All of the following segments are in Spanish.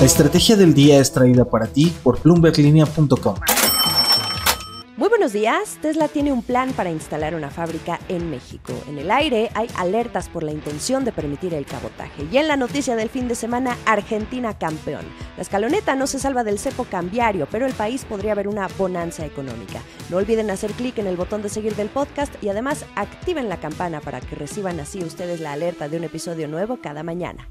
La estrategia del día es traída para ti por bloomberglinea.com. Muy buenos días. Tesla tiene un plan para instalar una fábrica en México. En el aire hay alertas por la intención de permitir el cabotaje. Y en la noticia del fin de semana, Argentina campeón. La escaloneta no se salva del cepo cambiario, pero el país podría haber una bonanza económica. No olviden hacer clic en el botón de seguir del podcast y además activen la campana para que reciban así ustedes la alerta de un episodio nuevo cada mañana.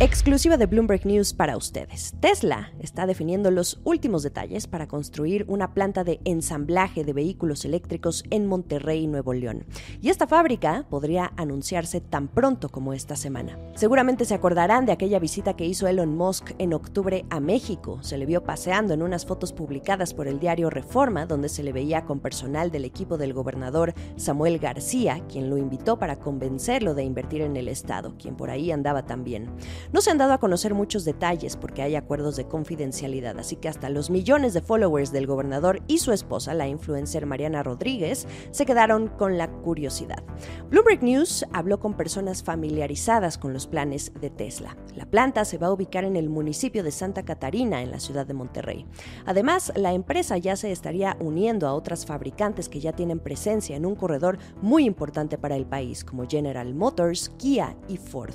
Exclusiva de Bloomberg News para ustedes. Tesla está definiendo los últimos detalles para construir una planta de ensamblaje de vehículos eléctricos en Monterrey, Nuevo León. Y esta fábrica podría anunciarse tan pronto como esta semana. Seguramente se acordarán de aquella visita que hizo Elon Musk en octubre a México. Se le vio paseando en unas fotos publicadas por el diario Reforma, donde se le veía con personal del equipo del gobernador Samuel García, quien lo invitó para convencerlo de invertir en el Estado, quien por ahí andaba también. No se han dado a conocer muchos detalles porque hay acuerdos de confidencialidad, así que hasta los millones de followers del gobernador y su esposa, la influencer Mariana Rodríguez, se quedaron con la curiosidad. Bloomberg News habló con personas familiarizadas con los planes de Tesla. La planta se va a ubicar en el municipio de Santa Catarina, en la ciudad de Monterrey. Además, la empresa ya se estaría uniendo a otras fabricantes que ya tienen presencia en un corredor muy importante para el país, como General Motors, Kia y Ford.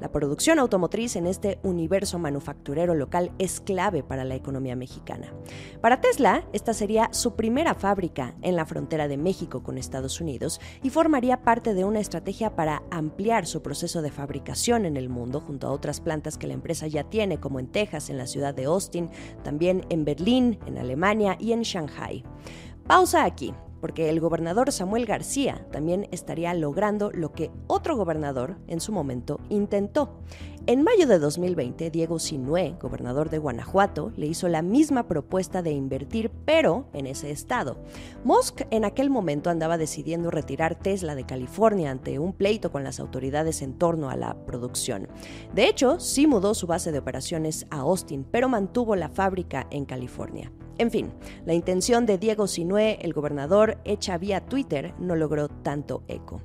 La producción automotriz en este universo manufacturero local es clave para la economía mexicana. Para Tesla, esta sería su primera fábrica en la frontera de México con Estados Unidos y formaría parte de una estrategia para ampliar su proceso de fabricación en el mundo junto a otras plantas que la empresa ya tiene, como en Texas, en la ciudad de Austin, también en Berlín, en Alemania y en Shanghai. Pausa aquí porque el gobernador Samuel García también estaría logrando lo que otro gobernador en su momento intentó. En mayo de 2020, Diego Sinué, gobernador de Guanajuato, le hizo la misma propuesta de invertir, pero en ese estado. Musk en aquel momento andaba decidiendo retirar Tesla de California ante un pleito con las autoridades en torno a la producción. De hecho, sí mudó su base de operaciones a Austin, pero mantuvo la fábrica en California. En fin, la intención de Diego Sinué, el gobernador, hecha vía Twitter, no logró tanto eco.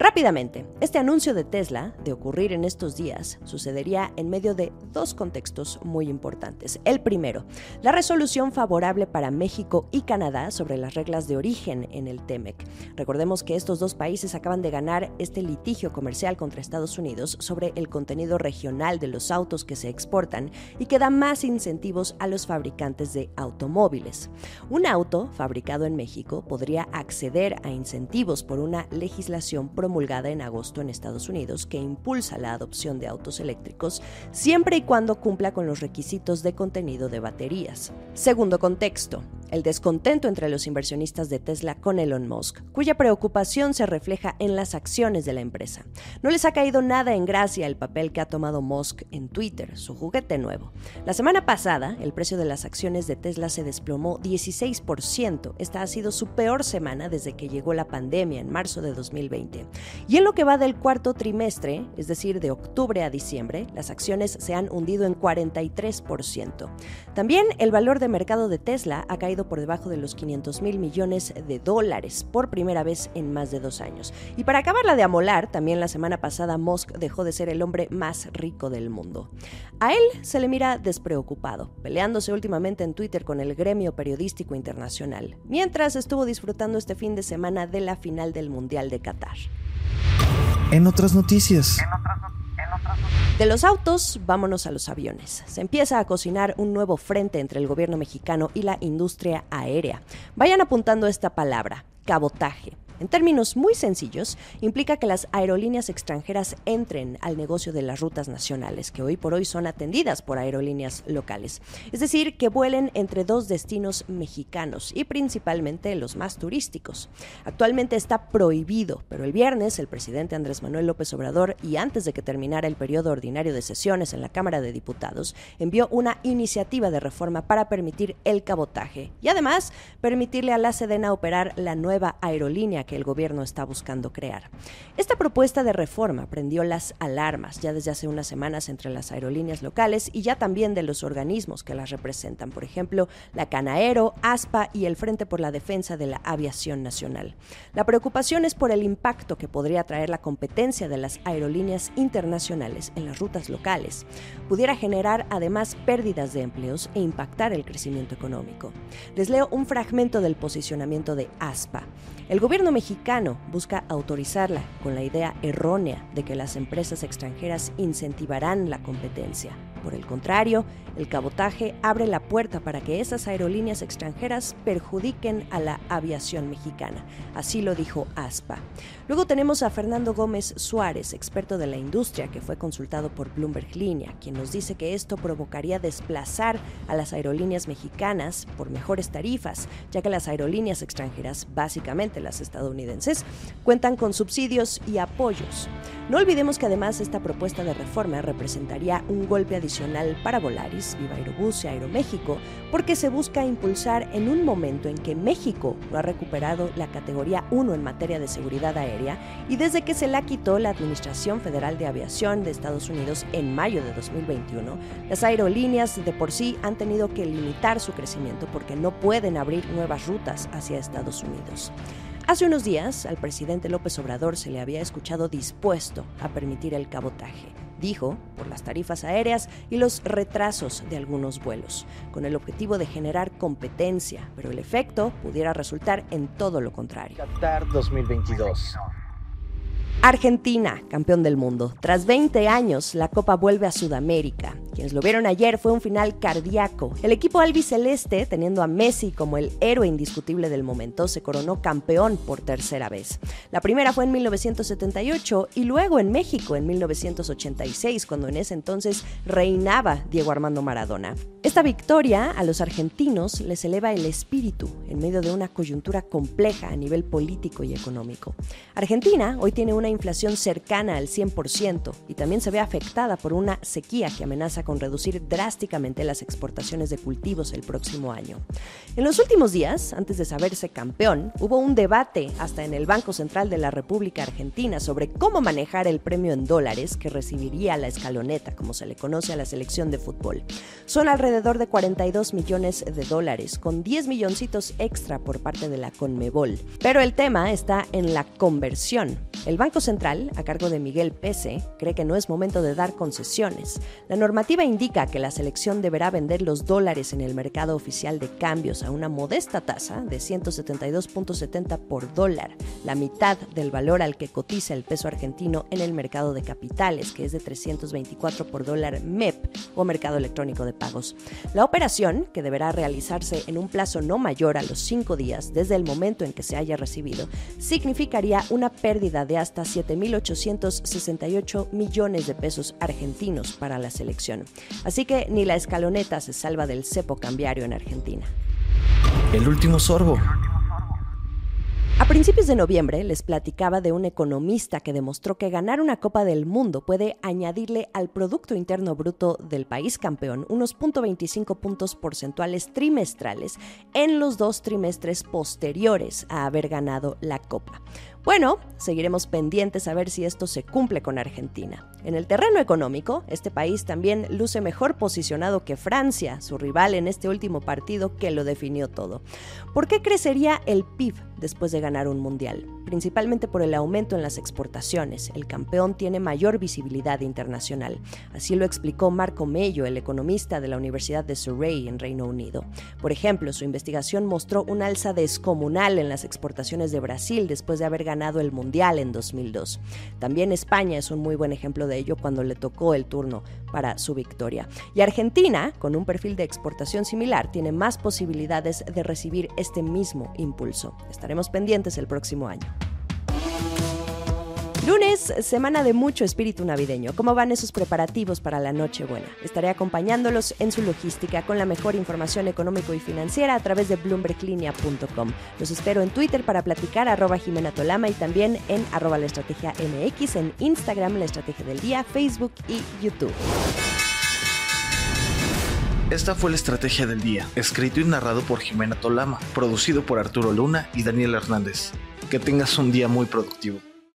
Rápidamente, este anuncio de Tesla, de ocurrir en estos días, sucedería en medio de dos contextos muy importantes. El primero, la resolución favorable para México y Canadá sobre las reglas de origen en el TEMEC. Recordemos que estos dos países acaban de ganar este litigio comercial contra Estados Unidos sobre el contenido regional de los autos que se exportan y que da más incentivos a los fabricantes de automóviles. Un auto fabricado en México podría acceder a incentivos por una legislación promulgada en agosto en Estados Unidos que impulsa la adopción de autos eléctricos siempre y cuando cumpla con los requisitos de contenido de baterías. Segundo contexto, el descontento entre los inversionistas de Tesla con Elon Musk, cuya preocupación se refleja en las acciones de la empresa. No les ha caído nada en gracia el papel que ha tomado Musk en Twitter, su juguete nuevo. La semana pasada, el precio de las acciones de Tesla se desplomó 16%. Esta ha sido su peor semana desde que llegó la pandemia en marzo de 2020. Y en lo que va del cuarto trimestre, es decir, de octubre a diciembre, las acciones se han hundido en 43%. También el valor de mercado de Tesla ha caído por debajo de los 500 mil millones de dólares por primera vez en más de dos años. Y para acabarla de amolar, también la semana pasada Musk dejó de ser el hombre más rico del mundo. A él se le mira despreocupado, peleándose últimamente en Twitter con el gremio periodístico internacional, mientras estuvo disfrutando este fin de semana de la final del Mundial de Qatar. En otras noticias. De los autos, vámonos a los aviones. Se empieza a cocinar un nuevo frente entre el gobierno mexicano y la industria aérea. Vayan apuntando esta palabra, cabotaje. En términos muy sencillos, implica que las aerolíneas extranjeras entren al negocio de las rutas nacionales, que hoy por hoy son atendidas por aerolíneas locales. Es decir, que vuelen entre dos destinos mexicanos y principalmente los más turísticos. Actualmente está prohibido, pero el viernes el presidente Andrés Manuel López Obrador, y antes de que terminara el periodo ordinario de sesiones en la Cámara de Diputados, envió una iniciativa de reforma para permitir el cabotaje y además permitirle a la Sedena operar la nueva aerolínea el gobierno está buscando crear. Esta propuesta de reforma prendió las alarmas ya desde hace unas semanas entre las aerolíneas locales y ya también de los organismos que las representan, por ejemplo, la Canaero, ASPA y el Frente por la Defensa de la Aviación Nacional. La preocupación es por el impacto que podría traer la competencia de las aerolíneas internacionales en las rutas locales. Pudiera generar además pérdidas de empleos e impactar el crecimiento económico. Les leo un fragmento del posicionamiento de ASPA. El gobierno mexicano busca autorizarla con la idea errónea de que las empresas extranjeras incentivarán la competencia. Por el contrario, el cabotaje abre la puerta para que esas aerolíneas extranjeras perjudiquen a la aviación mexicana. Así lo dijo ASPA. Luego tenemos a Fernando Gómez Suárez, experto de la industria, que fue consultado por Bloomberg Línea, quien nos dice que esto provocaría desplazar a las aerolíneas mexicanas por mejores tarifas, ya que las aerolíneas extranjeras, básicamente las estadounidenses, cuentan con subsidios y apoyos. No olvidemos que además esta propuesta de reforma representaría un golpe adicional para Volaris, Viva Aerobús y Aeroméxico, porque se busca impulsar en un momento en que México no ha recuperado la categoría 1 en materia de seguridad aérea y desde que se la quitó la Administración Federal de Aviación de Estados Unidos en mayo de 2021, las aerolíneas de por sí han tenido que limitar su crecimiento porque no pueden abrir nuevas rutas hacia Estados Unidos. Hace unos días, al presidente López Obrador se le había escuchado dispuesto a permitir el cabotaje, dijo, por las tarifas aéreas y los retrasos de algunos vuelos, con el objetivo de generar competencia, pero el efecto pudiera resultar en todo lo contrario. Qatar 2022. Argentina, campeón del mundo. Tras 20 años, la Copa vuelve a Sudamérica. Quienes lo vieron ayer fue un final cardíaco. El equipo albiceleste, teniendo a Messi como el héroe indiscutible del momento, se coronó campeón por tercera vez. La primera fue en 1978 y luego en México en 1986, cuando en ese entonces reinaba Diego Armando Maradona. Esta victoria a los argentinos les eleva el espíritu en medio de una coyuntura compleja a nivel político y económico. Argentina hoy tiene una inflación cercana al 100% y también se ve afectada por una sequía que amenaza con reducir drásticamente las exportaciones de cultivos el próximo año. En los últimos días, antes de saberse campeón, hubo un debate hasta en el Banco Central de la República Argentina sobre cómo manejar el premio en dólares que recibiría la escaloneta, como se le conoce a la selección de fútbol. Son alrededor de 42 millones de dólares, con 10 milloncitos extra por parte de la Conmebol. Pero el tema está en la conversión. El Banco Central, a cargo de Miguel Pese, cree que no es momento de dar concesiones. La normativa indica que la selección deberá vender los dólares en el mercado oficial de cambios a una modesta tasa de 172.70 por dólar, la mitad del valor al que cotiza el peso argentino en el mercado de capitales, que es de 324 por dólar MEP o mercado electrónico de pagos. La operación, que deberá realizarse en un plazo no mayor a los cinco días desde el momento en que se haya recibido, significaría una pérdida de hasta 7.868 millones de pesos argentinos para la selección. Así que ni la escaloneta se salva del cepo cambiario en Argentina. El último sorbo. A principios de noviembre les platicaba de un economista que demostró que ganar una Copa del Mundo puede añadirle al Producto Interno Bruto del país campeón unos 0.25 puntos porcentuales trimestrales en los dos trimestres posteriores a haber ganado la Copa. Bueno, seguiremos pendientes a ver si esto se cumple con Argentina. En el terreno económico, este país también luce mejor posicionado que Francia, su rival en este último partido que lo definió todo. ¿Por qué crecería el PIB después de ganar un mundial? Principalmente por el aumento en las exportaciones. El campeón tiene mayor visibilidad internacional. Así lo explicó Marco Mello, el economista de la Universidad de Surrey en Reino Unido. Por ejemplo, su investigación mostró un alza descomunal en las exportaciones de Brasil después de haber ganado el mundial en 2002. También España es un muy buen ejemplo de ello cuando le tocó el turno para su victoria. Y Argentina, con un perfil de exportación similar, tiene más posibilidades de recibir este mismo impulso. Estaremos pendientes el próximo año. Lunes, semana de mucho espíritu navideño. ¿Cómo van esos preparativos para la Nochebuena? Estaré acompañándolos en su logística con la mejor información económico y financiera a través de bloomberglinea.com. Los espero en Twitter para platicar arroba Jimena Tolama y también en arroba la estrategia MX, en Instagram, la estrategia del día, Facebook y YouTube. Esta fue la estrategia del día, escrito y narrado por Jimena Tolama, producido por Arturo Luna y Daniel Hernández. Que tengas un día muy productivo.